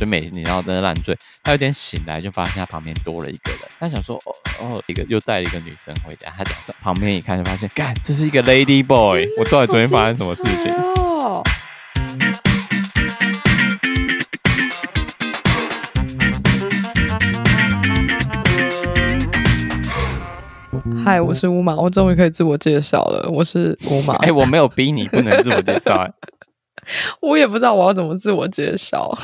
就每你要在那烂醉，他有点醒来就发现他旁边多了一个人，他想说哦哦，一个又带了一个女生回家，他讲旁边一看就发现，干，这是一个 lady boy，我到底昨天发生什么事情？嗨，我是乌马，我终于可以自我介绍了。我是乌马。哎、欸，我没有逼你不能自我介绍、欸，我也不知道我要怎么自我介绍。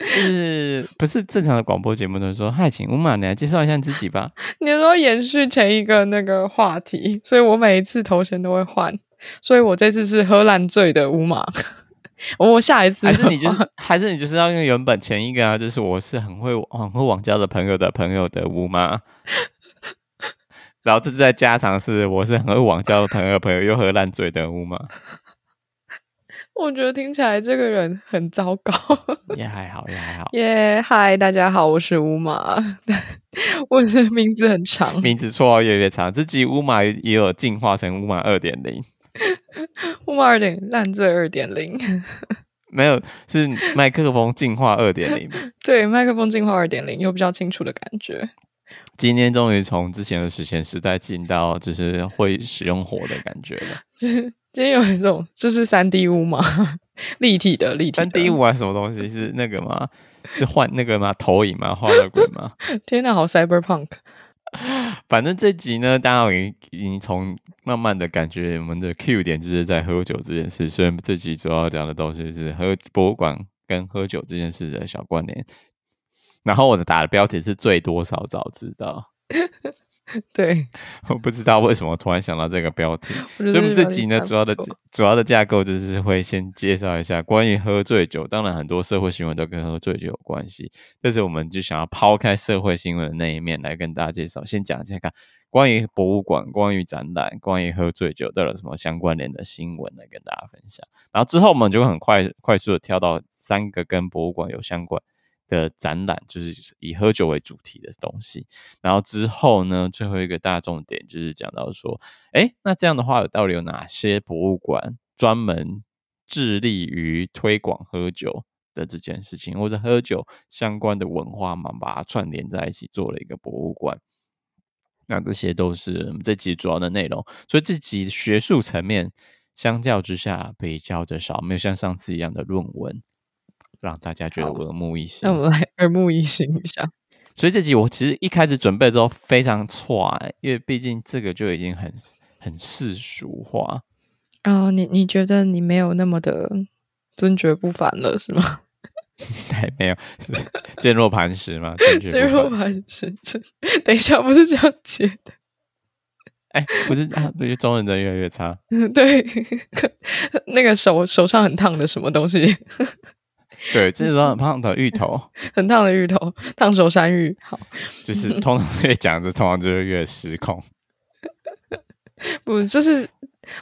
是不是正常的广播节目都说嗨，请乌玛，你来介绍一下你自己吧？你说延续前一个那个话题，所以我每一次头衔都会换，所以我这次是喝烂醉的乌玛。我下一次还是你就是 还是你就是要用原本前一个啊，就是我是很会很会网交的朋友的朋友的乌玛。然后这次在加长是，我是很会网交的朋友，朋友又喝烂醉的乌马。我觉得听起来这个人很糟糕。也还好，也还好。耶，嗨，大家好，我是乌马。我的名字很长，名字绰号越来越长。这集乌马也有进化成乌马二点零。乌马二点烂醉二点零。没有，是麦克风进化二点零。对，麦克风进化二点零，有比较清楚的感觉。今天终于从之前的史前时代进到就是会使用火的感觉了。今天有一种就是三 D 屋嘛，立体的立体的。三 D 屋啊，什么东西是那个吗？是换那个吗？投影吗？画的鬼吗？天哪，好 cyberpunk。反正这集呢，大家已已经从慢慢的感觉，我们的 Q 点就是在喝酒这件事。所以这集主要讲的东西是喝博物馆跟喝酒这件事的小关联。然后我的打的标题是醉多少早知道，对，我不知道为什么突然想到这个标题，所以我们这集呢，主要的主要的架构就是会先介绍一下关于喝醉酒，当然很多社会新闻都跟喝醉酒有关系，但是我们就想要抛开社会新闻的那一面来跟大家介绍，先讲一下看关于博物馆、关于展览、关于喝醉酒都有什么相关联的新闻来跟大家分享，然后之后我们就会很快快速的跳到三个跟博物馆有相关的展览就是以喝酒为主题的东西，然后之后呢，最后一个大重点就是讲到说，诶，那这样的话，到底有哪些博物馆专门致力于推广喝酒的这件事情，或者喝酒相关的文化嘛，把它串联在一起做了一个博物馆。那这些都是这集主要的内容，所以这集学术层面相较之下比较的少，没有像上次一样的论文。让大家觉得耳目一新。那我们来 耳目一新一下。所以这集我其实一开始准备之后非常错，因为毕竟这个就已经很很世俗化。哦，你你觉得你没有那么的尊爵不凡了是吗？对，没有，坚若磐石嘛？坚若磐石。等一下，不是这样接的。哎，不是啊，对，中文真的越来越差。对，那个手手上很烫的什么东西？对，这时候很烫的芋头，很烫的芋头，烫手山芋。好，就是通常越讲着，通常就会越失控。不，就是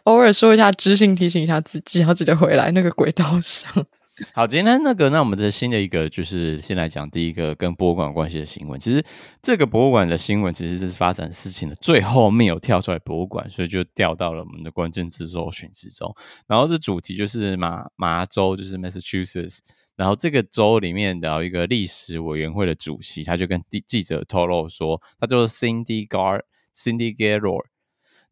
偶尔说一下知性，提醒一下自己，要记得回来那个轨道上。好，今天那个，那我们的新的一个，就是先来讲第一个跟博物馆有关系的新闻。其实这个博物馆的新闻，其实这是发展事情的最后面有跳出来博物馆，所以就掉到了我们的关键字搜寻之中。然后这主题就是麻麻州，就是 Massachusetts。然后这个州里面的一个历史委员会的主席，他就跟记记者透露说，他就是 Cindy Gar Cindy Gaylord。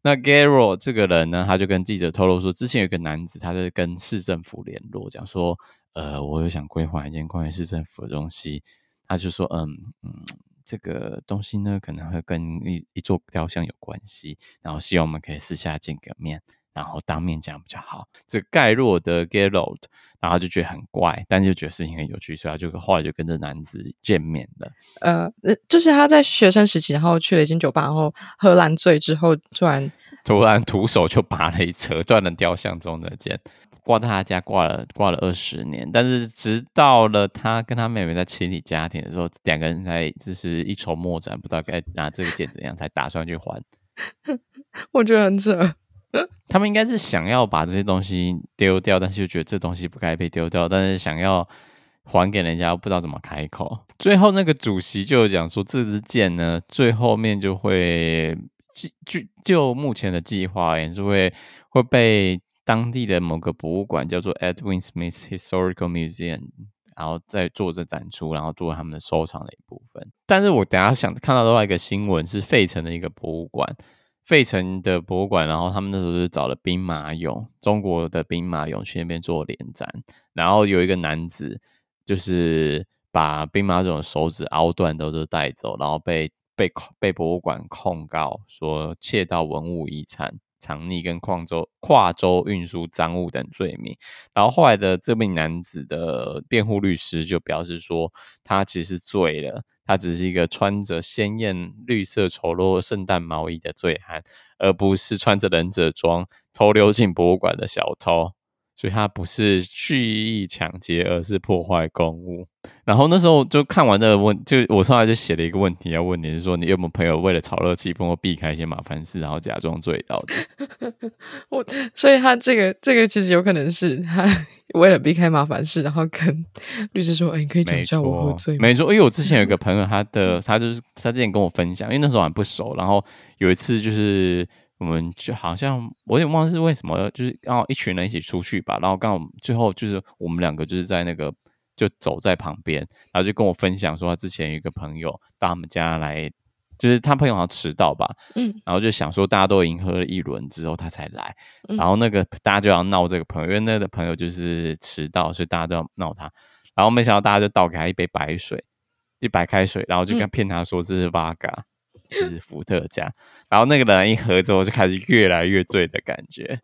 那 Gaylord 这个人呢，他就跟记者透露说，之前有一个男子，他在跟市政府联络，讲说，呃，我有想规划一件关于市政府的东西。他就说，嗯嗯，这个东西呢，可能会跟一一座雕像有关系，然后希望我们可以私下见个面。然后当面讲比较好。这个盖洛德 Gaylord，然后就觉得很怪，但就觉得事情很有趣，所以他就后来就跟这男子见面了。呃，就是他在学生时期，然后去了一间酒吧，然后喝烂醉之后，突然突然徒手就拔了一扯断了雕像中的剑，挂在他家挂了挂了二十年。但是直到了他跟他妹妹在清理家庭的时候，两个人才就是一筹莫展，不知道该拿这个剑怎样，才打算去还。我觉得很扯。他们应该是想要把这些东西丢掉，但是又觉得这东西不该被丢掉，但是想要还给人家，不知道怎么开口。最后那个主席就讲说，这支剑呢，最后面就会就就目前的计划也是会会被当地的某个博物馆叫做 Edwin Smith Historical Museum 然后再做这展出，然后作为他们的收藏的一部分。但是我等下想看到另外一个新闻是费城的一个博物馆，费城的博物馆，然后他们那时候是找了兵马俑，中国的兵马俑去那边做联展，然后有一个男子就是把兵马俑手指凹断都是带走，然后被被被博物馆控告说窃盗文物遗产。藏匿跟跨州跨州运输赃物等罪名，然后后来的这名男子的辩护律师就表示说，他其实醉了，他只是一个穿着鲜艳绿色丑陋圣诞毛衣的醉汉，而不是穿着忍者装偷溜进博物馆的小偷。所以他不是蓄意抢劫，而是破坏公物。然后那时候就看完这个问，就我后来就写了一个问题要问你，是说你有没有朋友为了炒热气氛或避开一些麻烦事，然后假装醉倒的？我所以他这个这个其实有可能是他为了避开麻烦事，然后跟律师说：“哎、欸，你可以讲一下我喝醉吗？”没错，因为我之前有一个朋友，他的 他就是他之前跟我分享，因为那时候还不熟，然后有一次就是。我们就好像我也忘了是为什么，就是刚好一群人一起出去吧，然后刚好最后就是我们两个就是在那个就走在旁边，然后就跟我分享说他之前有一个朋友到他们家来，就是他朋友好像迟到吧，嗯，然后就想说大家都已经喝了一轮之后他才来，然后那个大家就要闹这个朋友，因为那个朋友就是迟到，所以大家都要闹他，然后没想到大家就倒给他一杯白水，一白开水，然后就跟骗他说这是 Vodka。是伏特加，然后那个人一喝之后就开始越来越醉的感觉，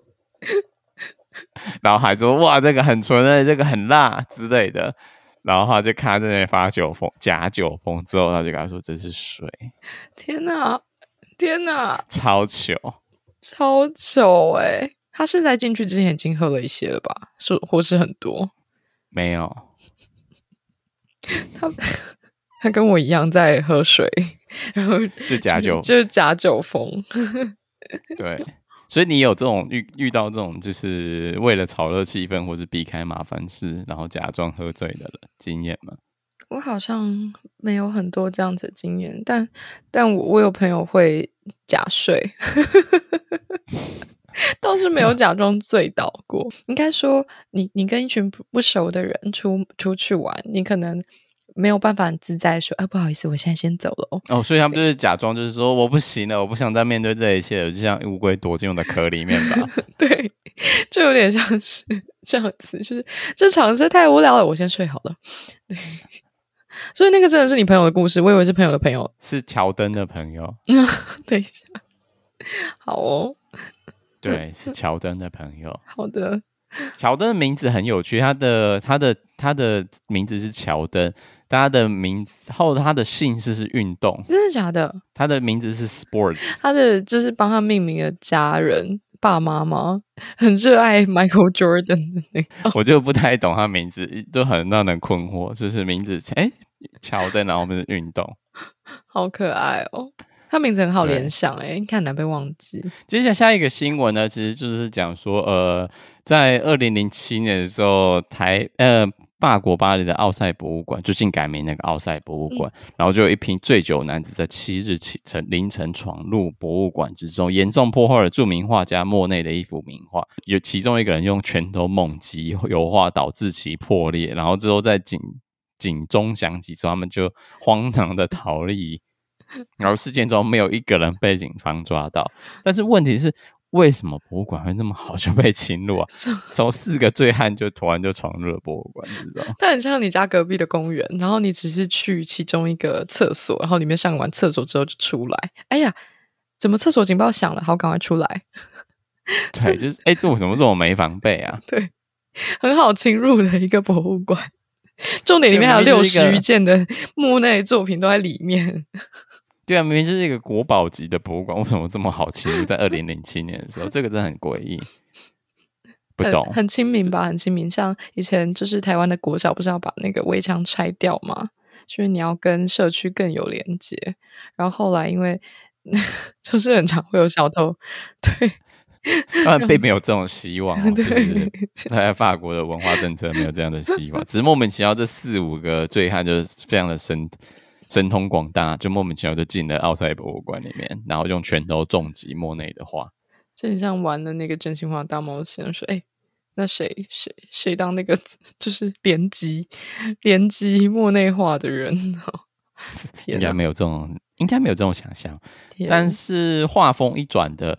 然后还说哇这个很纯的，这个很辣之类的，然后他就看他在那发酒疯假酒疯之后，他就跟他说这是水。天哪，天哪，超糗，超糗哎、欸！他是在进去之前已经喝了一些了吧？是或是很多？没有，他他跟我一样在喝水。然后就假酒，就是假酒疯。对，所以你有这种遇遇到这种，就是为了炒热气氛或是避开麻烦事，然后假装喝醉的经验吗？我好像没有很多这样子的经验，但 但我我有朋友会假睡，倒是没有假装醉倒过。应该说你，你你跟一群不不熟的人出出去玩，你可能。没有办法很自在说，啊，不好意思，我现在先走了哦。哦，所以他们就是假装，就是说我不行了，我不想再面对这一切了，就像乌龟躲进我的壳里面吧。对，就有点像是这样子，就是这场是太无聊了，我先睡好了。对，所以那个真的是你朋友的故事，我以为是朋友的朋友，是乔登的朋友。等一下，好哦。对，是乔登的朋友。好的，乔登的名字很有趣，他的他的他的名字是乔登。他的名字后，他的姓氏是运动，真的假的？他的名字是 Sports，他的就是帮他命名的家人爸妈吗很热爱 Michael Jordan 的那个，我就不太懂他名字，都很让人困惑，就是名字哎，乔丹，然后我们是运动，好可爱哦，他名字很好联想哎，你看难被忘记。接下来下一个新闻呢，其实就是讲说，呃，在二零零七年的时候，台呃。法国巴黎的奥赛博物馆最近改名那个奥赛博物馆，嗯、然后就有一批醉酒男子在七日起晨凌晨闯入博物馆之中，严重破坏了著名画家莫内的一幅名画。有其中一个人用拳头猛击油画，导致其破裂。然后之后在警警钟响起之后，他们就慌张的逃离。然后事件中没有一个人被警方抓到，但是问题是。为什么博物馆会那么好就被侵入啊？从四个醉汉就突然就闯入了博物馆，你知道？它很像你家隔壁的公园，然后你只是去其中一个厕所，然后里面上完厕所之后就出来。哎呀，怎么厕所警报响了？好，赶快出来！对，就是哎，这我怎么这么没防备啊？对，很好侵入的一个博物馆，重点里面还有六十余件的墓内作品都在里面。对啊，明明就是一个国宝级的博物馆，为什么这么好侵入？在二零零七年的时候，这个真的很诡异，不懂。很亲民吧？很亲民，像以前就是台湾的国小，不是要把那个围墙拆掉吗？就是你要跟社区更有连接。然后后来因为 就是很常会有小偷，对，当然并没有这种希望、哦。对，在法国的文化政策没有这样的希望，只是莫名其妙这四五个醉汉就是非常的深。神通广大，就莫名其妙就进了奥赛博物馆里面，然后用拳头重击莫内的画，就很像玩的那个真心话大冒险，说：“哎、欸，那谁谁谁当那个 就是连击连击莫内化的人？应该没有这种，应该没有这种想象。但是画风一转的，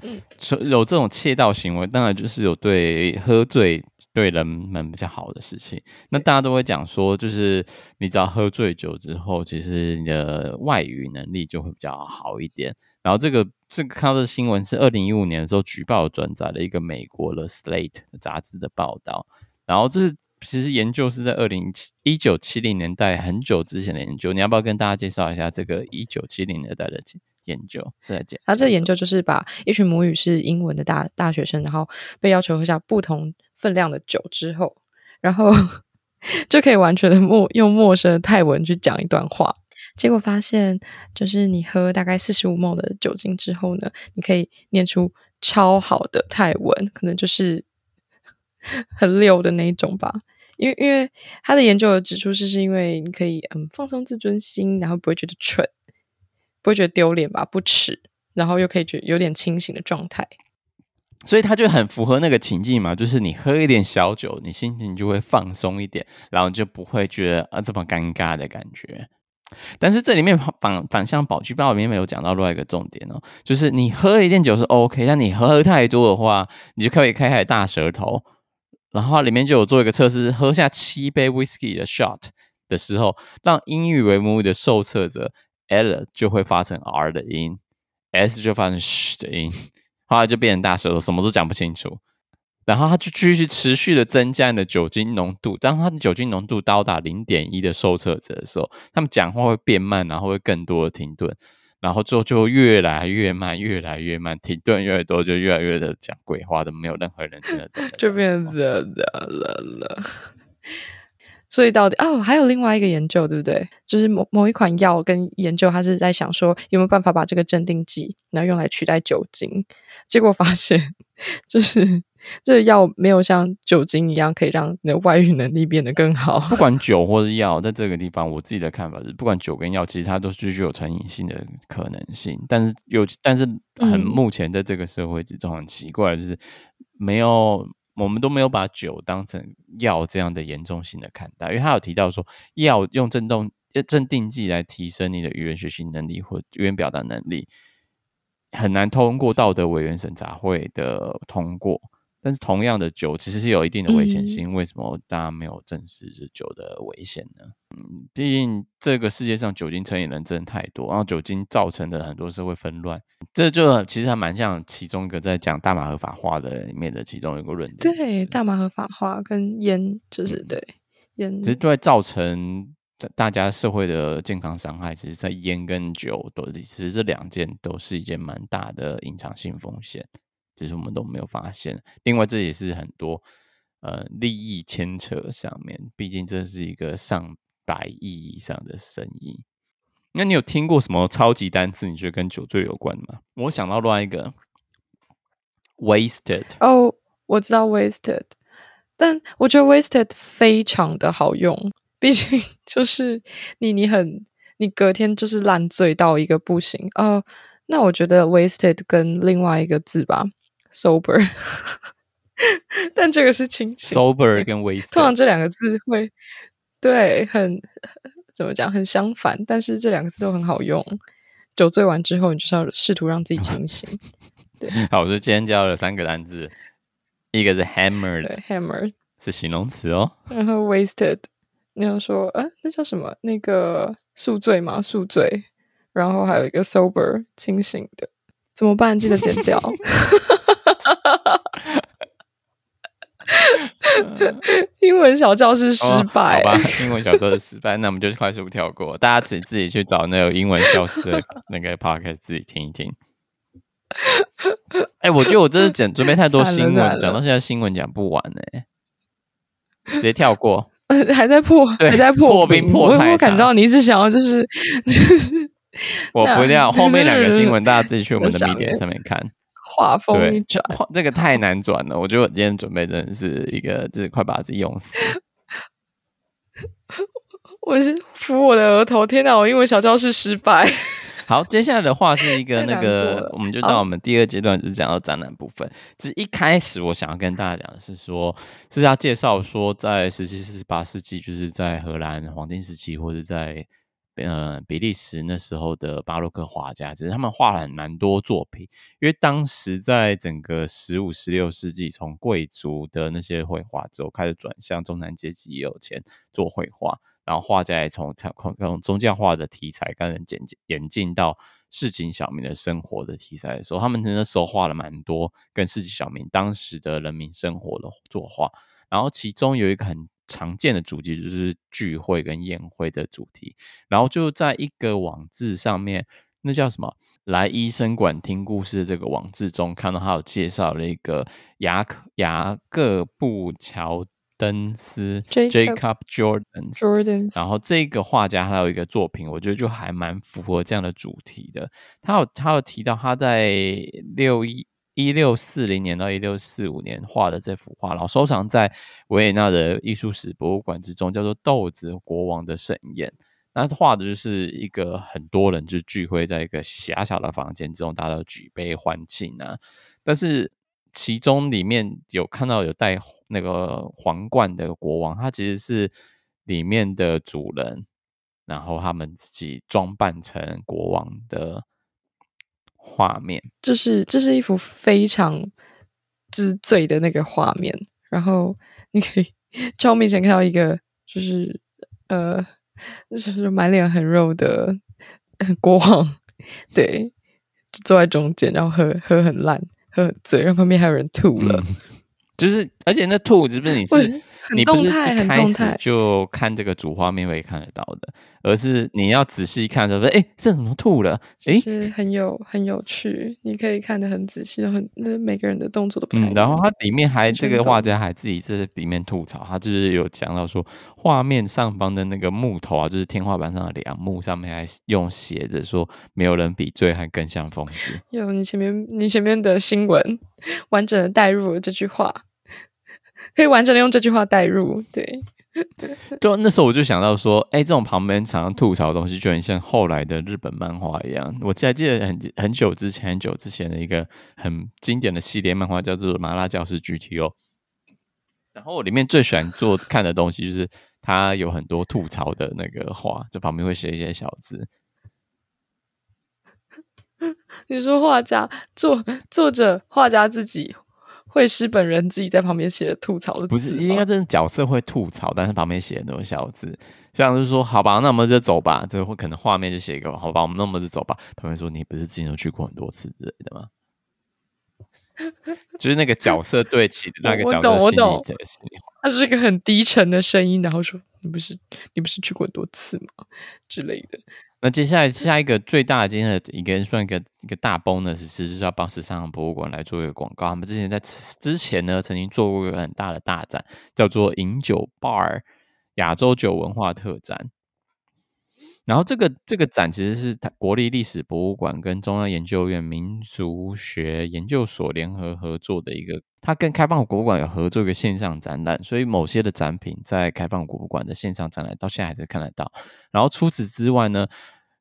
有这种窃盗行为，当然就是有对喝醉对人们比较好的事情。那大家都会讲说，就是你只要喝醉酒之后，其实你的外语能力就会比较好一点。然后这个这个看到的新闻是二零一五年的时候举报转载了一个美国的 Slate 杂志的报道，然后这是其实研究是在二零一九七零年代很久之前的研究，你要不要跟大家介绍一下这个一九七零年代的研究是在讲？他这个研究就是把一群母语是英文的大大学生，然后被要求喝下不同分量的酒之后，然后 就可以完全的陌用陌生的泰文去讲一段话。结果发现，就是你喝大概四十五的酒精之后呢，你可以念出超好的泰文，可能就是 很溜的那一种吧。因为因为他的研究有指出，是是因为你可以嗯放松自尊心，然后不会觉得蠢，不会觉得丢脸吧，不耻，然后又可以觉有点清醒的状态。所以他就很符合那个情境嘛，就是你喝一点小酒，你心情就会放松一点，然后就不会觉得啊这么尴尬的感觉。但是这里面反反向宝具包里面没有讲到另外一个重点哦，就是你喝一点酒是 OK，但你喝太多的话，你就可以开开大舌头。然后里面就有做一个测试，喝下七杯 whisky 的 shot 的时候，让英语为母语的受测者 L 就会发成 R 的音，S 就发成 sh 的音，后来就变成大舌头，什么都讲不清楚。然后他就继续持续的增加你的酒精浓度，当他的酒精浓度到达零点一的受测者的时候，他们讲话会变慢，然后会更多的停顿，然后之后就越来越慢，越来越慢，停顿越来越多，就越来越的讲鬼话，都没有任何人听得懂，就变得了了了。所以到底哦，还有另外一个研究，对不对？就是某某一款药跟研究，他是在想说有没有办法把这个镇定剂然后用来取代酒精，结果发现就是。这个药没有像酒精一样可以让你的外遇能力变得更好。不管酒或是药，在这个地方，我自己的看法是，不管酒跟药，其实它都是具有成瘾性的可能性。但是有，但是很目前在这个社会之中很奇怪，就是没有我们都没有把酒当成药这样的严重性的看待，因为他有提到说，药用震动镇定剂来提升你的语言学习能力或语言表达能力，很难通过道德委员审查会的通过。但是同样的酒其实是有一定的危险性，嗯、为什么大家没有正视这酒的危险呢？嗯，毕竟这个世界上酒精成瘾人真的太多，然后酒精造成的很多社会纷乱，这就其实还蛮像其中一个在讲大麻合法化的里面的其中一个论点。对，大麻合法化跟烟就是对烟，其实都会造成大家社会的健康伤害。其实，在烟跟酒都其实这两件都是一件蛮大的隐藏性风险。只是我们都没有发现。另外，这也是很多呃利益牵扯上面，毕竟这是一个上百亿以上的生意。那你有听过什么超级单词？你觉得跟酒醉有关吗？我想到另外一个，wasted。哦，我知道 wasted，但我觉得 wasted 非常的好用。毕竟 就是你，你很，你隔天就是烂醉到一个不行。哦，那我觉得 wasted 跟另外一个字吧。Sober，但这个是清醒。sober 跟 wasted，通常这两个字会对很怎么讲很相反，但是这两个字都很好用。酒醉完之后，你就是要试图让自己 清醒。对，好，我就今天教了三个单字，一个是 hammered，hammered 是形容词哦。然后 wasted，你要说啊，那叫什么？那个宿醉吗？宿醉。然后还有一个 sober，清醒的。怎么办？记得剪掉。英文小教室失败，哦，好吧？英文小教室失败，那我们就快速跳过，大家自己自己去找那个英文教室的 那个 podcast 自己听一听。哎、欸，我觉得我这是讲准备太多 新闻，讲到现在新闻讲不完呢，欸，直接跳过。还在破，还在破破冰破太。我感到你一直想要就是就是，我不要后面两个新闻，大家自己去我们的 media 上面看。画风一转，这个太难转了。我觉得我今天准备真的是一个，就是快把自己用死。我是扶我的额头，天哪！我英文小教室失败。好，接下来的话是一个那个，我们就到我们第二阶段，就是讲到展览部分。就是一开始我想要跟大家讲的是说，是要介绍说，在十七、十八世纪，就是在荷兰黄金时期，或者在呃比利时那时候的巴洛克画家，其实他们画了蛮多作品。因为当时在整个十五、十六世纪，从贵族的那些绘画之后，开始转向中产阶级也有钱做绘画。然后画家也从从宗教画的题材，开始演演进到市井小民的生活的题材的时候，他们那时候画了蛮多跟市井小民当时的人民生活的作画。然后其中有一个很常见的主题，就是聚会跟宴会的主题。然后就在一个网志上面，那叫什么？来医生馆听故事的这个网志中，看到他有介绍了一个雅克雅各布乔。登斯 Jacob Jordaens，然后这个画家还有一个作品，我觉得就还蛮符合这样的主题的。他有他有提到他在六一一六四零年到一六四五年画的这幅画，然后收藏在维也纳的艺术史博物馆之中，叫做《豆子国王的盛宴》。那画的就是一个很多人就聚会在一个狭小的房间之中，大家都举杯欢庆啊。但是其中里面有看到有带。那个皇冠的国王，他其实是里面的主人，然后他们自己装扮成国王的画面。就是这是一幅非常之最的那个画面，然后你可以超明显看到一个就是呃，就是满脸很肉的国王，对，就坐在中间，然后喝喝很烂，喝很醉，然后旁边还有人吐了。嗯就是，而且那兔子不是你是，你不是一开始就看这个主画面会看得到的，而是你要仔细看，说，哎，这怎么吐了？哎，是很有很有趣，你可以看得很仔细，很那每个人的动作都不太一样。嗯，然后它里面还这个画家还自己在里面吐槽，他就是有讲到说，画面上方的那个木头啊，就是天花板上的梁木上面还用写着说，没有人比醉汉更像疯子。有你前面你前面的新闻 完整的带入了这句话。可以完整的用这句话代入，对，就那时候我就想到说，哎、欸，这种旁边常常吐槽的东西，就很像后来的日本漫画一样。我还记得很很久之前，很久之前的一个很经典的系列漫画，叫做《麻辣教师 GTO》。然后我里面最喜欢做看的东西，就是它有很多吐槽的那个话，就旁边会写一些小字。你说画家作作者画家自己。绘师本人自己在旁边写的吐槽的字，不是应该真的角色会吐槽，但是旁边写的那种小字，像是说好吧，那我们就走吧，这会可能画面就写一个好吧，我们那么就走吧。旁边说你不是之前都去过很多次之类的吗？就是那个角色对齐的那个角色心里的心里话，他是一个很低沉的声音，然后说你不是你不是去过很多次吗之类的。那接下来下一个最大的今天的一个算一个一个大 bonus 是，就是要帮十三行博物馆来做一个广告。他们之前在之前呢，曾经做过一个很大的大展，叫做饮酒 bar 亚洲酒文化特展。然后这个这个展其实是国立历史博物馆跟中央研究院民族学研究所联合合作的一个，它跟开放博物馆有合作一个线上展览，所以某些的展品在开放博物馆的线上展览到现在还是看得到。然后除此之外呢，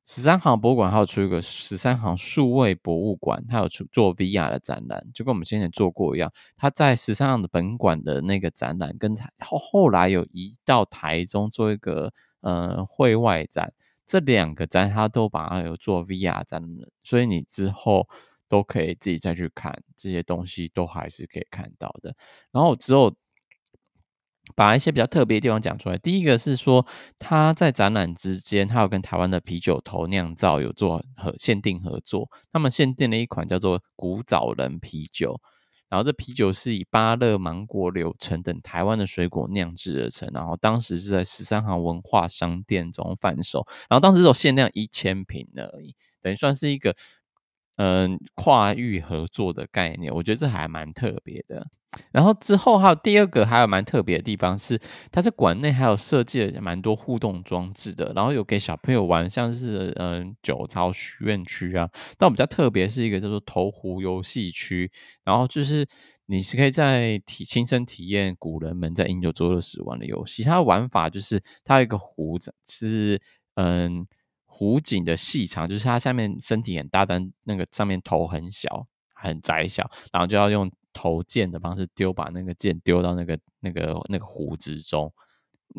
十三行博物馆还有出一个十三行数位博物馆，它有出做 VR 的展览，就跟我们先前做过一样。它在十三行的本馆的那个展览，跟后后来有移到台中做一个呃会外展。这两个展，他都把它有做 VR 展了，所以你之后都可以自己再去看这些东西，都还是可以看到的。然后之后把一些比较特别的地方讲出来。第一个是说，他在展览之间，他有跟台湾的啤酒头酿造有做和限定合作，他们限定了一款叫做古早人啤酒。然后这啤酒是以芭乐、芒果、柳橙等台湾的水果酿制而成。然后当时是在十三行文化商店中贩售。然后当时只有限量一千瓶而已，等于算是一个嗯、跨域合作的概念。我觉得这还蛮特别的。然后之后还有第二个还有蛮特别的地方是，它在馆内还有设计了蛮多互动装置的，然后有给小朋友玩，像是嗯、呃、酒槽许愿区啊。但比较特别是一个叫做投壶游戏区，然后就是你是可以在体亲身体验古人们在饮酒作乐时玩的游戏。它的玩法就是它有一个壶子是嗯湖景的细长，就是它下面身体很大，但那个上面头很小，很窄小，然后就要用投箭的方式丢，把那个箭丢到那个那个那个湖之中。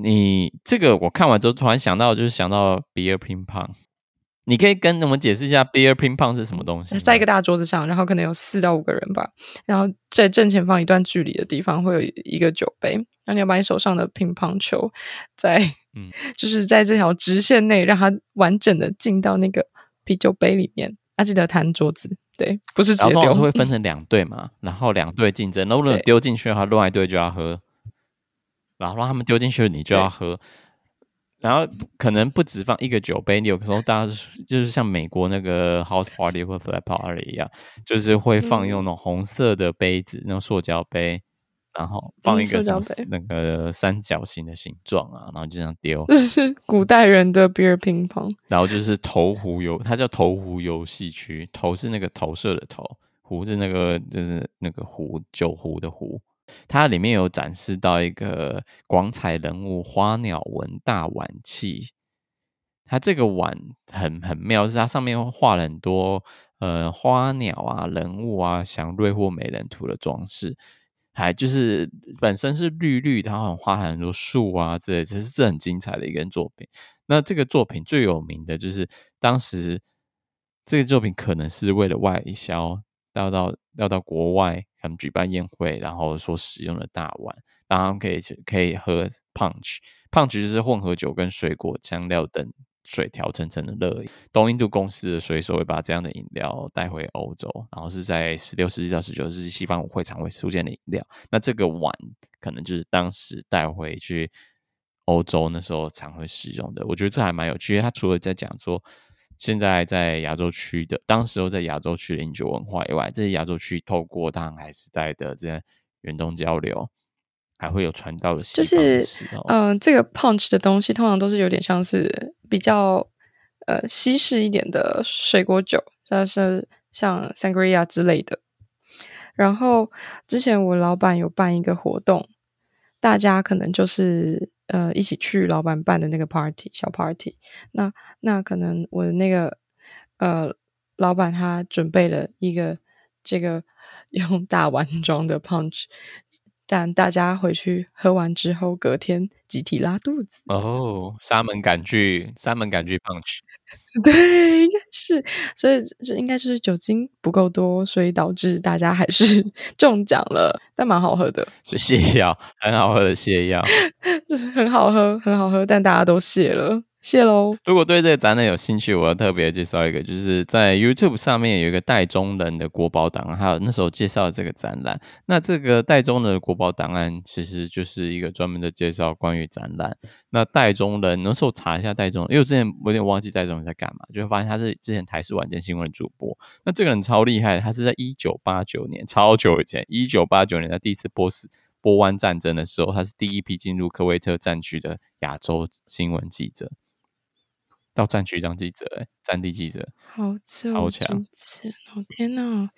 你这个我看完之后，突然想到，就是想到比尔乒乓。你可以跟我们解释一下 beer ping pong 是什么东西？在一个大桌子上，然后可能有四到五个人吧，然后在正前方一段距离的地方会有一个酒杯，然后你要把你手上的乒乓球在，嗯，就是在这条直线内让它完整的进到那个啤酒杯里面。要、啊、记得弹桌子，对，不是直接丢。然后会分成两队嘛，然后两队竞争，如果丢进去的话，另外一队就要喝。然后让他们丢进去，你就要喝。然后可能不止放一个酒杯，你有时候大家就是像美国那个 house party 或 flat party 一样，就是会放用那种红色的杯子，嗯、那种塑胶杯，然后放一个什么那个三角形的形状啊，然后就这样丢。这是古代人的 beer 乒乓。然后就是投壶游，它叫投壶游戏区，投是那个投射的投，壶是那个就是那个壶酒壶的壶。它里面有展示到一个广彩人物花鸟纹大碗器，它这个碗很很妙，是它上面画了很多呃花鸟啊、人物啊、祥瑞或美人图的装饰，还就是本身是绿绿的，然后画很多树啊之类，其实这很精彩的一个作品。那这个作品最有名的就是当时这个作品可能是为了外销。要到要到国外，他们举办宴会，然后所使用的大碗，然后可以可以喝 punch，punch 就是混合酒跟水果、香料等水调成成的热饮。东印度公司的水手会把这样的饮料带回欧洲，然后是在十六世纪到十九世纪西方舞会常会出现的饮料。那这个碗可能就是当时带回去欧洲那时候常会使用的。我觉得这还蛮有趣，因为他除了在讲说。现在在亚洲区的，当时候在亚洲区的饮酒文化以外，这些亚洲区透过大航海时代的这些远东交流，还会有传到的。就是，嗯、呃，这个 punch 的东西通常都是有点像是比较呃西式一点的水果酒，像是像 sangria 之类的。然后之前我老板有办一个活动，大家可能就是。呃，一起去老板办的那个 party 小 party，那那可能我的那个呃老板他准备了一个这个用大碗 装的 punch，但大家回去喝完之后，隔天集体拉肚子。哦，沙门杆菌，沙门杆菌 punch。对，应该是，所以这应该就是酒精不够多，所以导致大家还是 中奖了。但蛮好喝的，是泻药，很好喝的泻药，就是很好喝，很好喝，但大家都泻了。谢喽！如果对这个展览有兴趣，我要特别介绍一个，就是在 YouTube 上面有一个戴宗人的国宝档案，还有那时候介绍这个展览。那这个戴宗人的国宝档案其实就是一个专门的介绍关于展览。那戴宗人那时候查一下戴宗人，因为我之前我有点忘记戴宗人在干嘛，就会发现他是之前台视晚间新闻主播。那这个人超厉害，他是在一九八九年，超久以前，一九八九年在第一次波斯波湾战争的时候，他是第一批进入科威特战区的亚洲新闻记者。到战区当记者，欸，战地记者，好超强！哦天哪，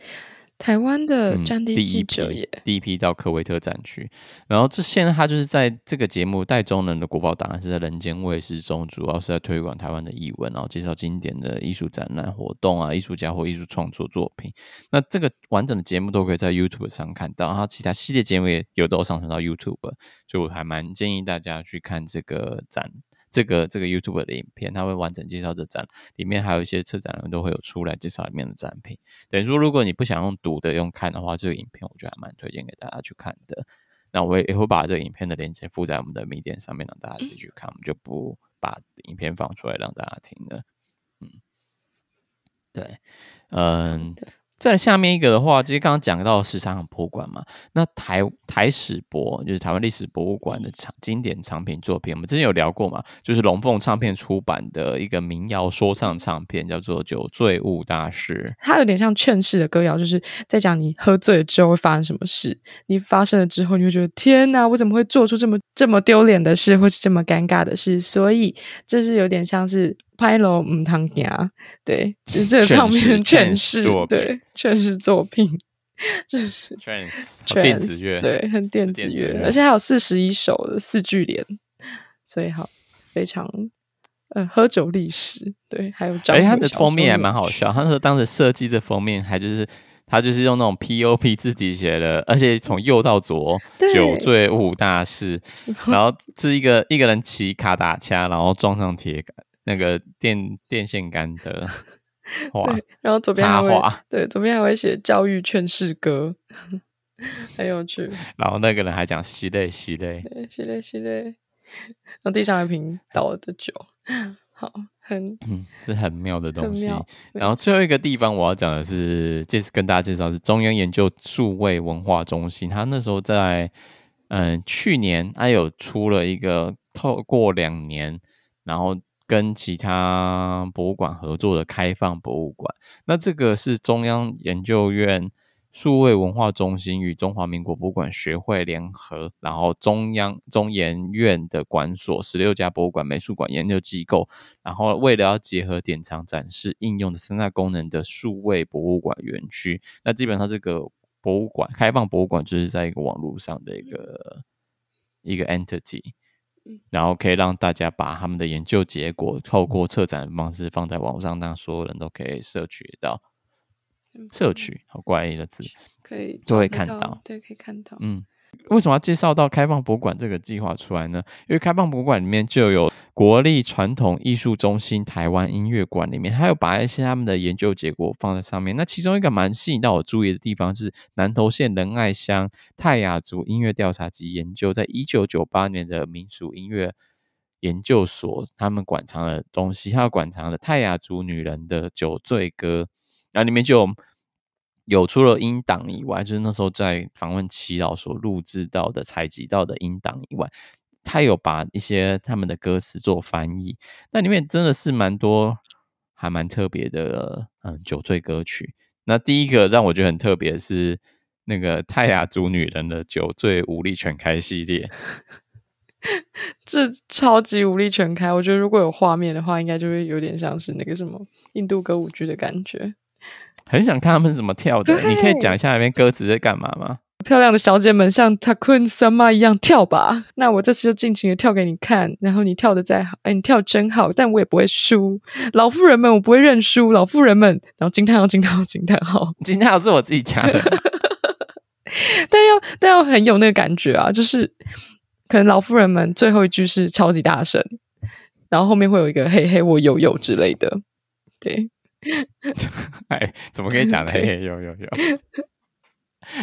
台湾的战地记者耶，嗯，第一批，第一批到科威特战区。然后这现在他就是在这个节目《戴中人的国宝档案》是在人间卫视中，主要是在推广台湾的艺文，然后介绍经典的艺术展览活动啊，艺术家或艺术创作作品。那这个完整的节目都可以在 YouTube 上看到，然后其他系列节目也有都上传到 YouTube，就我还蛮建议大家去看这个展。这个这个 YouTube 的影片，它会完整介绍这展，里面还有一些策展人都会有出来介绍里面的展品。等于说，如果你不想用读的，用看的话，这个影片我觉得还蛮推荐给大家去看的。那我也会把这个影片的链接附在我们的迷店上面，让大家自己去看。我们就不把影片放出来让大家听了。嗯，对，嗯。在下面一个的话，其实刚刚讲到十三行博物馆嘛，那台台史博就是台湾历史博物馆的藏经典藏品作品，我们之前有聊过嘛，就是龙凤唱片出版的一个民谣说唱唱片，叫做《酒醉误大师》。它有点像劝世的歌谣，就是在讲你喝醉了之后会发生什么事。你发生了之后，你会觉得天哪，我怎么会做出这么这么丢脸的事，或是这么尴尬的事？所以这是有点像是。拍楼唔汤家，对，是这个唱片劝世，对，劝世作品，这是 trance 电子乐，对，很电子乐，而且还有四十一首的四句联，所以好非常呃喝酒历史，对，还有章。哎，它的封面还蛮好笑，他说当时设计这封面还就是他就是用那种 POP 字体写的，而且从右到左，酒醉五大事，然后是一个一个人骑卡打掐，然后撞上铁杆那个电电线杆的 画，然后左边还会对，左边还会写教育劝世歌。很有趣，然后那个人还讲吸泪吸泪，吸泪吸泪，然后地上一瓶倒了的酒，好，很嗯，是很妙的东西。然后最后一个地方我要讲的是，这次跟大家介绍是中央研究数位文化中心，他那时候在嗯、呃、去年他有出了一个透过两年，然后跟其他博物馆合作的开放博物馆，那这个是中央研究院。数位文化中心与中华民国博物馆学会联合，然后中央中研院的馆所十六家博物馆、美术馆研究机构，然后为了要结合典藏、展示、应用的三大功能的数位博物馆园区，那基本上这个博物馆开放博物馆就是在一个网络上的一个一个 entity，然后可以让大家把他们的研究结果透过策展的方式放在网上，让所有人都可以摄取到。摄取好怪异的字，可以都会看到，对，可以看到。嗯，为什么要介绍到开放博物馆这个计划出来呢？因为开放博物馆里面就有国立传统艺术中心台湾音乐馆里面，还有把一些他们的研究结果放在上面。那其中一个蛮吸引到我注意的地方是南投县仁爱乡泰雅族音乐调查及研究，在一九九八年的民俗音乐研究所，他们馆藏的东西，还有馆藏的泰雅族女人的酒醉歌。那里面就有有除了音档以外，就是那时候在访问祈祷所录制到的、采集到的音档以外，他有把一些他们的歌词做翻译。那里面真的是蛮多，还蛮特别的，嗯，酒醉歌曲。那第一个让我觉得很特别是那个泰雅族女人的酒醉武力全开系列，这超级武力全开。我觉得如果有画面的话，应该就会有点像是那个什么印度歌舞剧的感觉。很想看他们怎么跳的，你可以讲一下里面歌词在干嘛吗？漂亮的小姐们像 Takun Sama 一样跳吧，那我这次就尽情的跳给你看，然后你跳的再好，哎，你跳真好，但我也不会输。老妇人们，我不会认输。老妇人们，然后惊叹号，惊叹号，惊叹号，惊叹号是我自己加的，但要但要很有那个感觉啊，就是可能老妇人们最后一句是超级大声，然后后面会有一个嘿嘿我有有之类的，对。哎，怎么可以讲的？嘿嘿，有有有。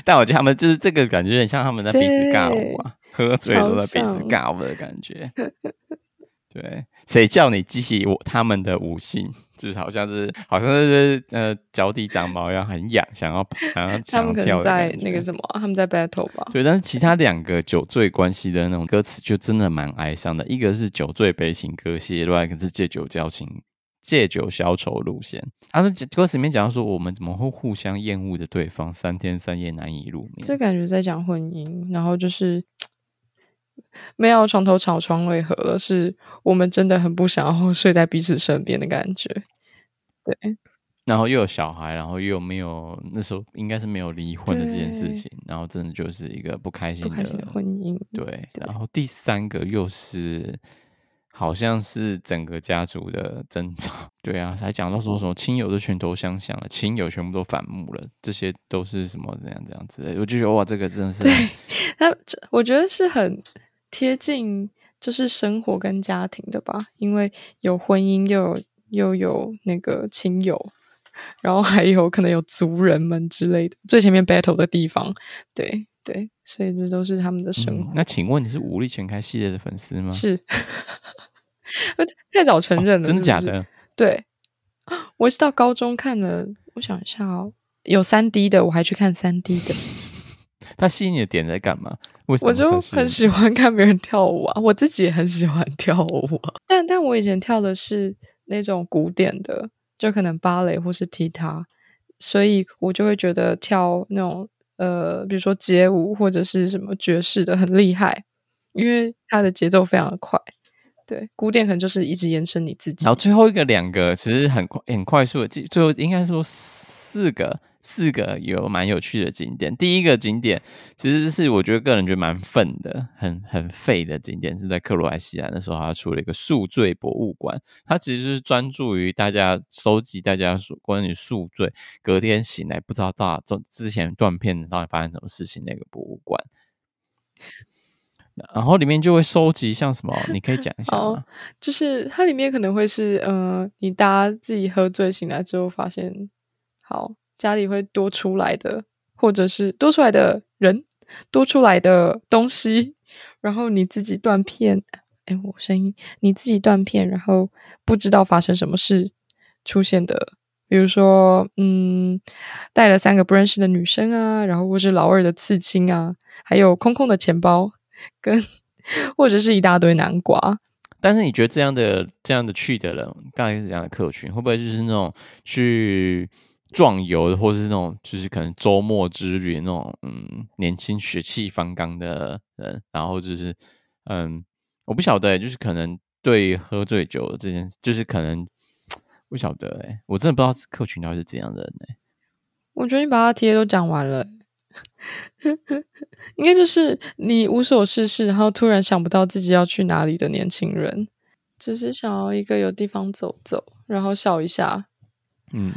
但我觉得他们就是这个感觉，有点像他们在彼此尬舞啊，喝醉了在彼此尬舞的感觉。对，谁叫你激起我他们的五性？就是好像是，好像是呃，脚底长毛一样，很痒，想要想要。他们可能在那个什么，他们在 battle 吧？对，但是其他两个酒醉关系的那种歌词，就真的蛮哀伤的。一个是酒醉悲情歌谢，另外一个是借酒浇情。借酒消愁路线，他们歌词里面讲到说，我们怎么会互相厌恶着对方，三天三夜难以入眠。这感觉在讲婚姻，然后就是没有床头吵，床尾和了，是我们真的很不想要睡在彼此身边的感觉。对，然后又有小孩，然后又没有那时候应该是没有离婚的这件事情，然后真的就是一个不开心的，不开心的婚姻。对，对，然后第三个又是。好像是整个家族的争吵，对啊，才讲到说什么亲友都全投相向了，亲友全部都反目了，这些都是什么怎样怎样子的，我就觉得哇，这个真的是，对，那这我觉得是很贴近就是生活跟家庭的吧，因为有婚姻，又有又有那个亲友，然后还有可能有族人们之类的，最前面 battle 的地方，对对，所以这都是他们的生活。嗯、那请问你是武力全开系列的粉丝吗？是。太早承认了，真的假的？对，我是到高中看了。我想一下哦，有三 D 的，我还去看三 D 的。他吸引你的点在干嘛？为什么？我就很喜欢看别人跳舞啊，我自己也很喜欢跳舞啊。但但我以前跳的是那种古典的，就可能芭蕾或是踢踏，所以我就会觉得跳那种呃，比如说街舞或者是什么爵士的很厉害，因为它的节奏非常的快。对，古典可能就是一直延伸你自己。然后最后一个两个其实很快很快速的，最后应该说四个四个有蛮有趣的景点。第一个景点其实是我觉得个人觉得蛮愤的，很很废的景点，是在克罗埃西亚的时候，他出了一个宿醉博物馆。它其实是专注于大家收集大家关于宿醉隔天醒来不知道到之前断片到底发生什么事情那个博物馆。然后里面就会收集像什么，你可以讲一下吗？哦，就是它里面可能会是，呃，你大家自己喝醉醒来之后发现，好家里会多出来的，或者是多出来的人，多出来的东西，然后你自己断片，哎，我声音，你自己断片，然后不知道发生什么事出现的，比如说，嗯，带了三个不认识的女生啊，然后或是老二的刺青啊，还有空空的钱包。跟 或者是一大堆南瓜，但是你觉得这样的这样的去的人，大概是这样的客群，会不会就是那种去壮游的，或是那种就是可能周末之旅那种嗯年轻血气方刚的人，然后就是嗯我不晓得，就是可能对喝醉酒这件事，就是可能不晓得哎，我真的不知道客群到底是怎样的人哎。我觉得你把他贴都讲完了。应该就是你无所事事，然后突然想不到自己要去哪里的年轻人，只是想要一个有地方走走，然后笑一下，嗯，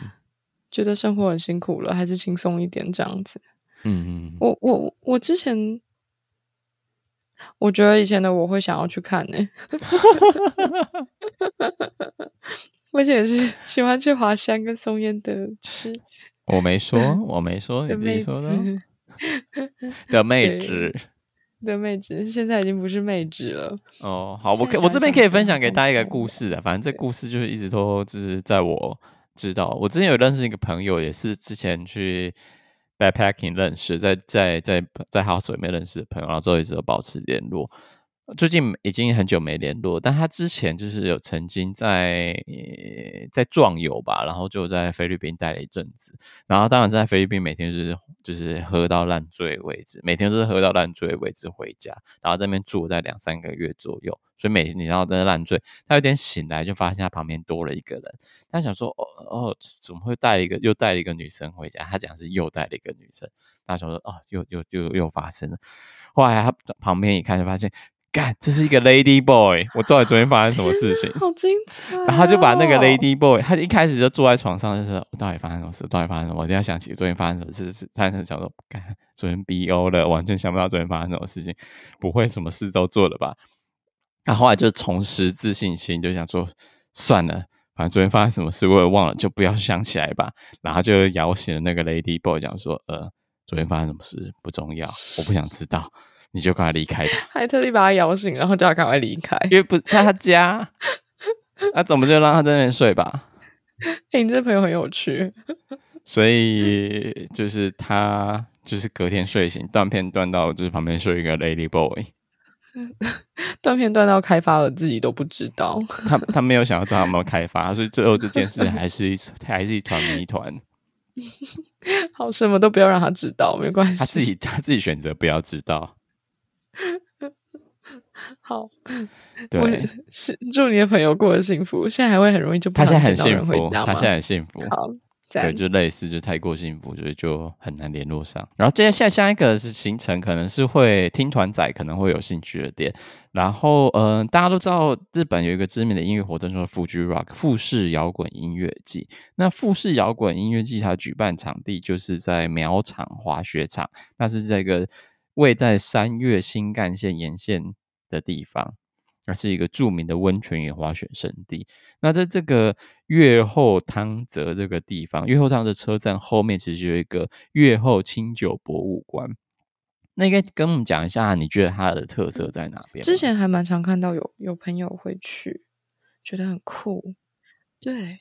觉得生活很辛苦了，还是轻松一点这样子。嗯嗯，我我我之前，我觉得以前的我会想要去看呢，而且也是喜欢去华山跟松烟的，就是。我没说，我没说，你自己说的。的妹纸，的妹纸，现在已经不是妹纸了。哦，好，我可我这边可以分享给大家一个故事啊，反正这故事就是一直都就是在我知道，我之前有认识一个朋友，也是之前去 backpacking 认识，在在在在 house 里面认识的朋友，然后之后一直都保持联络。最近已经很久没联络，但他之前就是有曾经在在壮游吧，然后就在菲律宾待了一阵子，然后当然在菲律宾每天就是就是喝到烂醉为止，每天都是喝到烂醉为止回家，然后在那边住在两三个月左右，所以每天你知道在烂醉，他有点醒来就发现他旁边多了一个人，他想说哦哦怎么会带了一个又带了一个女生回家？他讲是又带了一个女生，他想说哦又又又又发生了，后来他旁边一看就发现。干，这是一个 Lady Boy，我知道昨天发生什么事情，好精彩、哦。然后他就把那个 Lady Boy，他一开始就坐在床上，就是我到底发生什么事？到底发生什么？我一定要想起昨天发生什么事。是，他很想说，干，昨天 BO 了，完全想不到昨天发生什么事情，不会什么事都做了吧？他后来就重拾自信心，就想说，算了，反正昨天发生什么事我也忘了，就不要想起来吧。然后就摇醒了那个 Lady Boy，讲说，呃，昨天发生什么事不重要，我不想知道。你就赶快离开吧，还特地把他摇醒，然后叫他赶快离开，因为不在他家，那、啊、怎么就让他在那边睡吧？哎、欸，你这朋友很有趣，所以就是他就是隔天睡醒断片断到就是旁边睡一个 lady boy，断片断到开发了自己都不知道，他他没有想要知道他有没有开发，所以最后这件事还是一 还是一团谜团。好，什么都不要让他知道，没关系，他自己他自己选择不要知道。好，对，是祝你的朋友过得幸福。现在还会很容易就不他现在很幸福，他现在很幸福。好，对，就类似就太过幸福，所以就很难联络上。然后接下来下一个是行程，可能是会听团仔可能会有兴趣的点。然后，嗯、大家都知道日本有一个知名的音乐活动，叫 Fuji Rock 富士摇滚音乐季。那富士摇滚音乐季它举办场地就是在苗场滑雪场，那是这个。位在山岳新干线沿线的地方，那是一个著名的温泉与滑雪胜地。那在这个越后汤泽这个地方，越后汤泽车站后面其实有一个越后清酒博物馆。那应该跟我们讲一下，你觉得它的特色在哪边？之前还蛮常看到有有朋友会去，觉得很酷。对。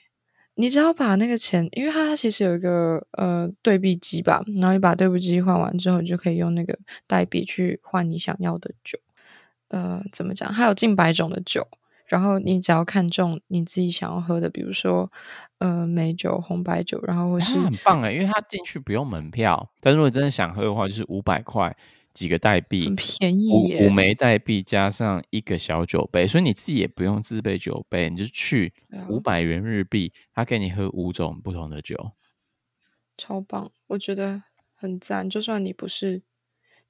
你只要把那个钱，因为它它其实有一个呃对币机吧，然后你把对币机换完之后，你就可以用那个代币去换你想要的酒。呃，怎么讲？它有近百种的酒，然后你只要看中你自己想要喝的，比如说呃美酒、红白酒，然后或是很棒诶，因为它进去不用门票，但如果真的想喝的话，就是五百块。几个代币，很便宜耶，五枚代币加上一个小酒杯，所以你自己也不用自备酒杯，你就去五百元日币，他给你喝五种不同的酒，超棒，我觉得很赞。就算你不是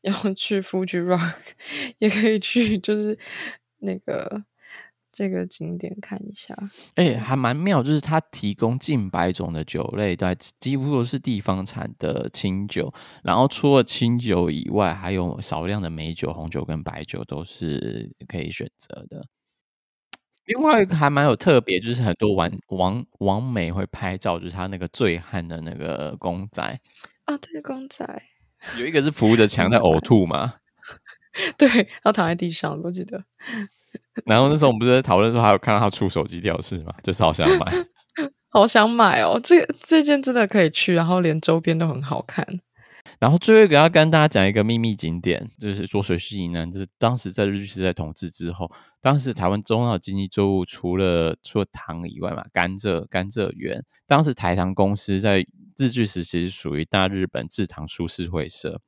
要去 Fuji Rock，也可以去，就是那个这个景点看一下。哎、欸，还蛮妙，就是它提供近百种的酒类，对，几乎都是地方产的清酒。然后除了清酒以外，还有少量的美酒、红酒跟白酒都是可以选择的。另外一个还蛮有特别，就是很多网网网美会拍照，就是他那个醉汉的那个公仔啊、哦，对，公仔有一个是扶着墙在呕吐嘛，对，然后躺在地上，我记得。然后那时候我们不是在讨论说，还有看到他出手机吊饰嘛，就是好想买，好想买哦，这这件真的可以去，然后连周边都很好看。然后最后一个要跟大家讲一个秘密景点，就是浊水溪以南，就是当时在日据时代统治之后，当时台湾重要的经济作物除了除了糖以外嘛，甘蔗、甘蔗园。当时台糖公司在日据时期是属于大日本制糖株式会社。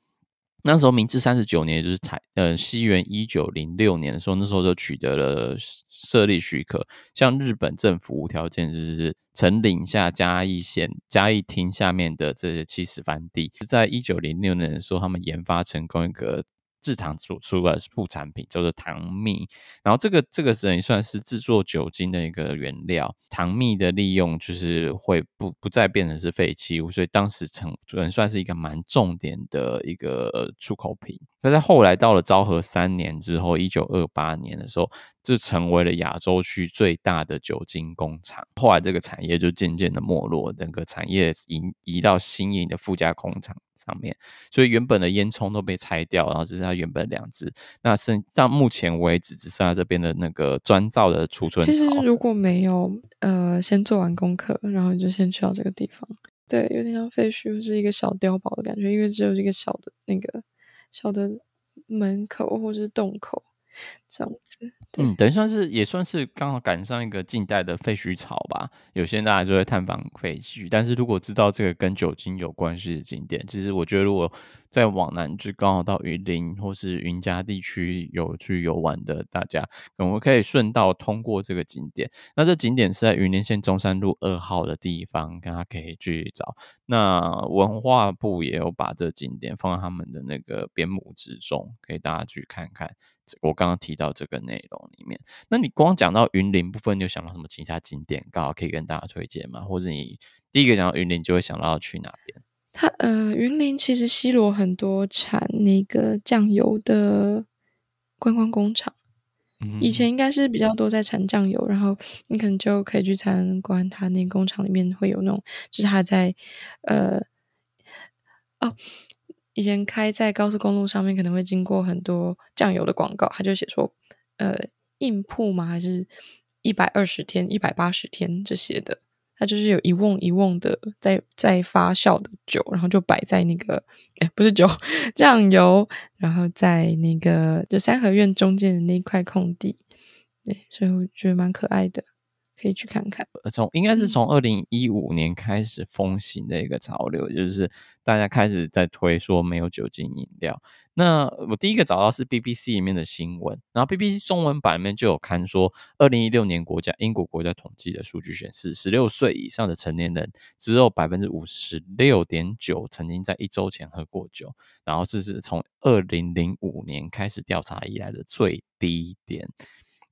那时候明治三十九年，就是台呃西元一九零六年的时候，那时候就取得了设立许可，像日本政府无条件就是承领下嘉义县嘉义厅下面的这些七十番地，在一九零六年的时候，他们研发成功一个。制糖出出的副产品叫做糖蜜，然后这个这个等于算是制作酒精的一个原料。糖蜜的利用就是会不不再变成是废弃物，所以当时成算是一个蛮重点的一个出口品。那在后来到了昭和三年之后，一九二八年的时候，就成为了亚洲区最大的酒精工厂。后来这个产业就渐渐的没落，整个产业移移到新颖的附加工厂上面，所以原本的烟囱都被拆掉，然后只剩下原本两只。那剩到目前为止，只剩下这边的那个砖造的储存。其实如果没有呃先做完功课，然后你就先去到这个地方，对，有点像废墟，是一个小碉堡的感觉，因为只有一个小的那个小的门口或是洞口。这样子，嗯，等于算是也算是刚好赶上一个近代的废墟潮吧。有些人大家就会探访废墟，但是如果知道这个跟酒精有关系的景点，其实我觉得如果再往南，就刚好到云林或是云嘉地区有去游玩的大家，我们可以顺道通过这个景点。那这景点是在云林县中山路二号的地方，大家可以去找。那文化部也有把这景点放在他们的那个编目之中，可以大家去看看。我刚刚提到这个内容里面，那你光讲到云林部分，你有想到什么其他景点，刚好可以跟大家推荐吗？或者你第一个讲到云林，就会想到去哪边？它呃，云林其实西螺很多产那个酱油的观光工厂，嗯，以前应该是比较多在产酱油，然后你可能就可以去参观它那个工厂里面会有那种，就是它在呃哦。以前开在高速公路上面，可能会经过很多酱油的广告，他就写说，呃，印铺吗？还是一百二十天、一百八十天这些的？它就是有一瓮一瓮的在在发酵的酒，然后就摆在那个，哎，不是酒，酱油，然后在那个就三合院中间的那一块空地，对，所以我觉得蛮可爱的。可以去看看。从应该是从二零一五年开始风行的一个潮流，嗯，就是大家开始在推说没有酒精饮料。那我第一个找到是 BBC 里面的新闻，然后 BBC 中文版里面就有刊说，二零一六年国家英国国家统计的数据显示，十六岁以上的成年人只有百分之五十六点九曾经在一周前喝过酒，然后这是从二零零五年开始调查以来的最低点。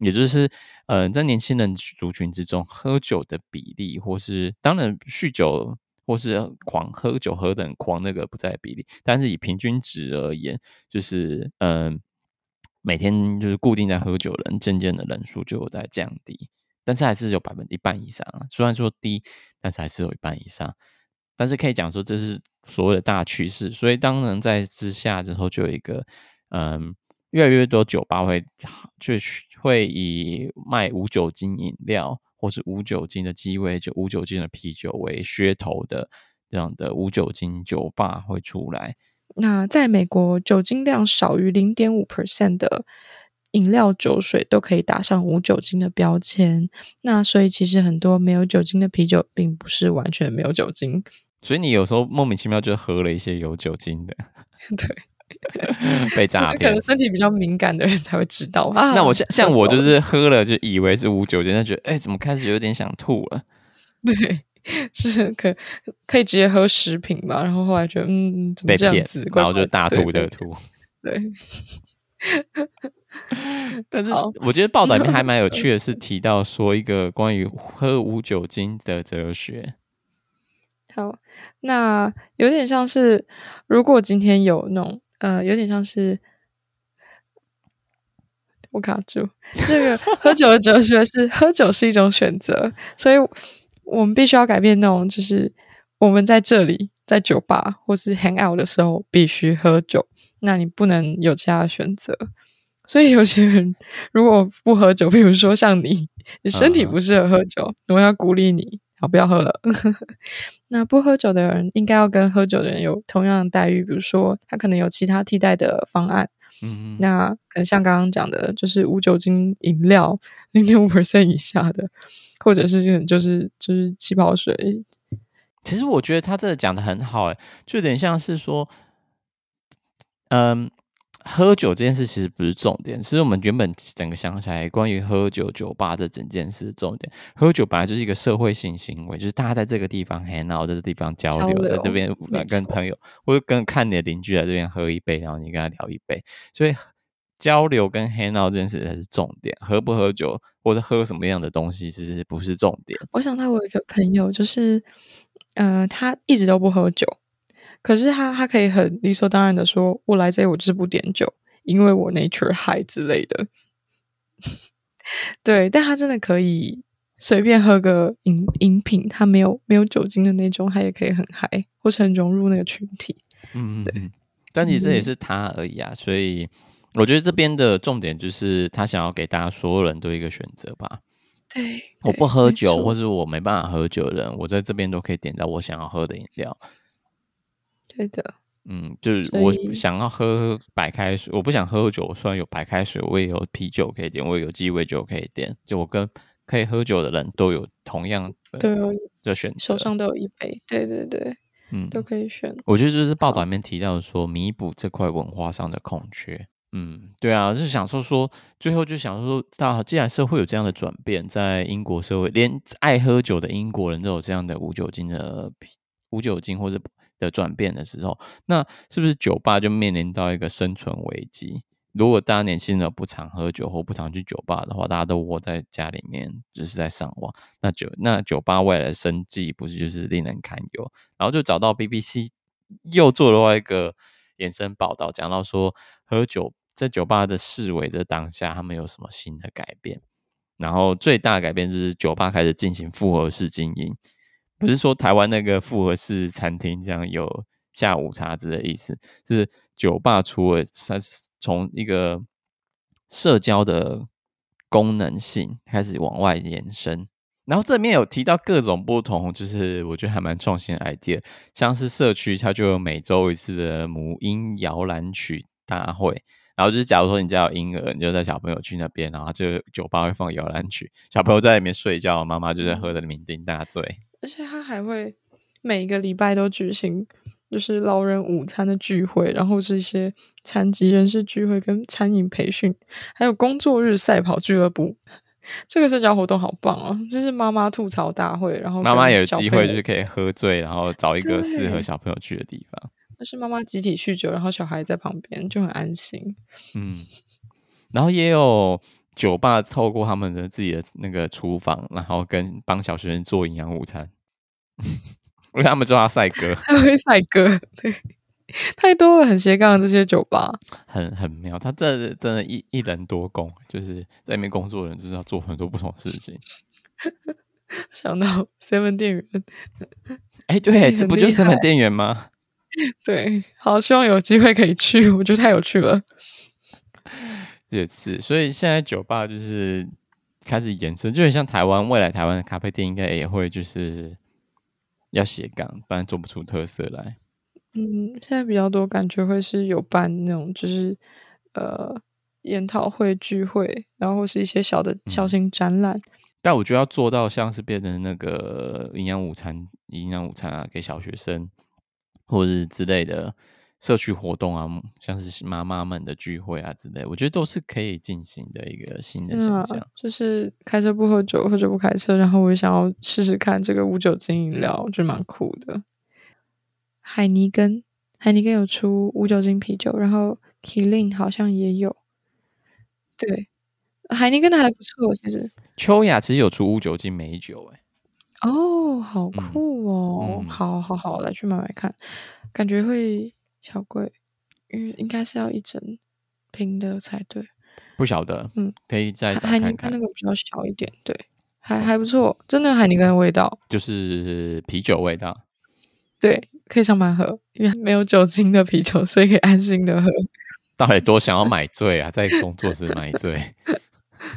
也就是，呃，在年轻人族群之中，喝酒的比例，或是当然酗酒或是狂喝酒喝得很狂，那个不在比例，但是以平均值而言，就是，嗯、每天就是固定在喝酒的人，渐渐的人数就在降低，但是还是有百分之一半以上啊，虽然说低，但是还是有一半以上，但是可以讲说这是所谓的大趋势，所以当然在之下之后就有一个，嗯。越来越多酒吧会就会以卖无酒精饮料或是无酒精的鸡尾酒、无酒精的啤酒为噱头的这样的无酒精酒吧会出来。那在美国，酒精量少于零点五 percent 的饮料酒水都可以打上无酒精的标签。那所以其实很多没有酒精的啤酒并不是完全没有酒精。所以你有时候莫名其妙就喝了一些有酒精的。对。被诈骗，可能身体比较敏感的人才会知道啊。那我像像我就是喝了就以为是无酒精，但觉得哎、欸，怎么开始有点想吐了？对，是可可以直接喝食品嘛？然后后来觉得嗯，怎么这样子？然后就大吐特吐。对，但是我觉得报道里面还蛮有趣的，是提到说一个关于喝无酒精的哲学。好，那有点像是，如果今天有那种呃，有点像是我卡住，这个喝酒的哲学是喝酒是一种选择，所以我们必须要改变那种，就是我们在这里在酒吧或是 hang out 的时候必须喝酒。那你不能有其他的选择，所以有些人如果不喝酒，比如说像你，你身体不适合喝酒，嗯、我要鼓励你，好，不要喝了。那不喝酒的人应该要跟喝酒的人有同样的待遇，比如说他可能有其他替代的方案。嗯，那可能像刚刚讲的，就是无酒精饮料，零点五 percent 以下的，或者是就是就是气泡水。其实我觉得他这个讲的很好，诶，就有点像是说。嗯，喝酒这件事其实不是重点，其实我们原本整个想起来，关于喝酒酒吧这整件事的重点，喝酒本来就是一个社会性行为，就是大家在这个地方 hang out，在这个地方交流，交流在这边跟朋友或者跟看你的邻居在这边喝一杯，然后你跟他聊一杯，所以交流跟 hang out 这件事才是重点，喝不喝酒或者喝什么样的东西其实不是重点。我想到我有一个朋友，就是呃，他一直都不喝酒。可是他他可以很理所当然的说，我来这里我就是不点酒，因为我 nature high 之类的。对，但他真的可以随便喝个饮饮品，他没有没有酒精的那种，他也可以很嗨，或是很融入那个群体。嗯，对。但其实这也是他而已啊，所以我觉得这边的重点就是他想要给大家所有人都一个选择吧。对，我不喝酒，或是我没办法喝酒的人，我在这边都可以点到我想要喝的饮料。对的，嗯，就是我想要喝白开水，我不想喝酒。虽然有白开水，我也有啤酒可以点，我也有鸡尾酒可以点。就我跟可以喝酒的人都有同样的的选择，手上都有一杯。对对对，嗯，都可以选。我觉得就是报道里面提到说，弥补这块文化上的空缺。嗯，对啊，就是想说说，最后就想说，到既然社会有这样的转变，在英国社会，连爱喝酒的英国人都有这样的无酒精的无酒精或者。的转变的时候，那是不是酒吧就面临到一个生存危机？如果大家年轻人不常喝酒或不常去酒吧的话，大家都窝在家里面，就是在上网，那酒那酒吧未来生计不是就是令人堪忧？然后就找到 BBC 又做了外一个延伸报道，讲到说喝酒在酒吧的式微的当下，他们有什么新的改变？然后最大改变就是酒吧开始进行复合式经营。不是说台湾那个复合式餐厅这样有下午茶之类的意思，是酒吧除了它是从一个社交的功能性开始往外延伸，然后这里面有提到各种不同，就是我觉得还蛮创新的 idea，像是社区它就有每周一次的母婴摇篮曲大会，然后就是假如说你家有婴儿，你就带小朋友去那边，然后就酒吧会放摇篮曲，小朋友在里面睡觉，妈妈就在喝的酩酊大醉。而且他还会每个礼拜都举行，就是老人午餐的聚会，然后是一些残疾人士聚会跟餐饮培训，还有工作日赛跑俱乐部。这个社交活动好棒啊！这是妈妈吐槽大会，然后妈妈有机会就是可以喝醉，然后找一个适合小朋友去的地方。那是妈妈集体酗酒，然后小孩在旁边就很安心。嗯，然后也有。酒吧透过他们的自己的那个厨房，然后跟帮小学生做营养午餐。我给他们叫他赛哥，他会赛哥，对，太多了，很斜杠的这些酒吧，很很妙。他这真的一一人多工，就是在里面工作的人就是要做很多不同的事情。想到 Seven 店员，哎、欸，对，这不就是 Seven 店员吗？对，好，希望有机会可以去，我觉得太有趣了。也是，所以现在酒吧就是开始延伸，就很像台湾未来台湾的咖啡店，应该也会就是要斜杠，不然做不出特色来。嗯，现在比较多感觉会是有办那种，就是呃研讨会聚会，然后是一些小的小型展览。嗯。但我觉得要做到像是变成那个营养午餐、营养午餐啊，给小学生或者是之类的。社区活动啊，像是妈妈们的聚会啊之类，我觉得都是可以进行的一个新的现象。就是开车不喝酒，喝酒不开车，然后我也想要试试看这个无酒精饮料，就蛮酷的。海尼根，海尼根有出无酒精啤酒，然后 Kirin 好像也有。对，海尼根的还不错，其实。秋雅其实有出无酒精美酒，哎，哦，好酷哦！嗯、好好好，来去买买看，感觉会小贵，因为应该是要一整瓶的才对。不晓得，嗯，可以再看看。海尼根那个比较小一点，对，还还不错，真的海尼根的味道，就是啤酒味道。对，可以上班喝，因为没有酒精的啤酒，所以可以安心的喝。到底多想要买醉啊，在工作室买醉。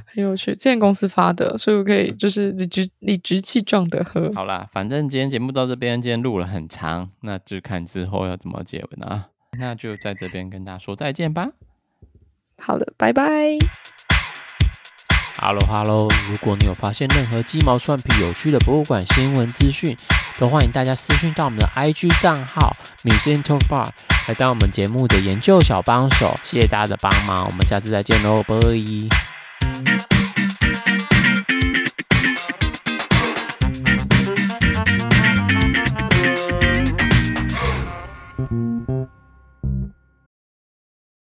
很有趣，这间公司发的，所以我可以就是理直理直气壮的喝。好啦，反正今天节目到这边，今天录了很长，那就看之后要怎么结尾啊。那就在这边跟大家说再见吧。好的，拜拜。Hello Hello，如果你有发现任何鸡毛蒜皮有趣的博物馆新闻资讯，都欢迎大家私讯到我们的 IG 账号 Museum Talk Bar 来当我们节目的研究小帮手。谢谢大家的帮忙，我们下次再见喽，拜。Thank you.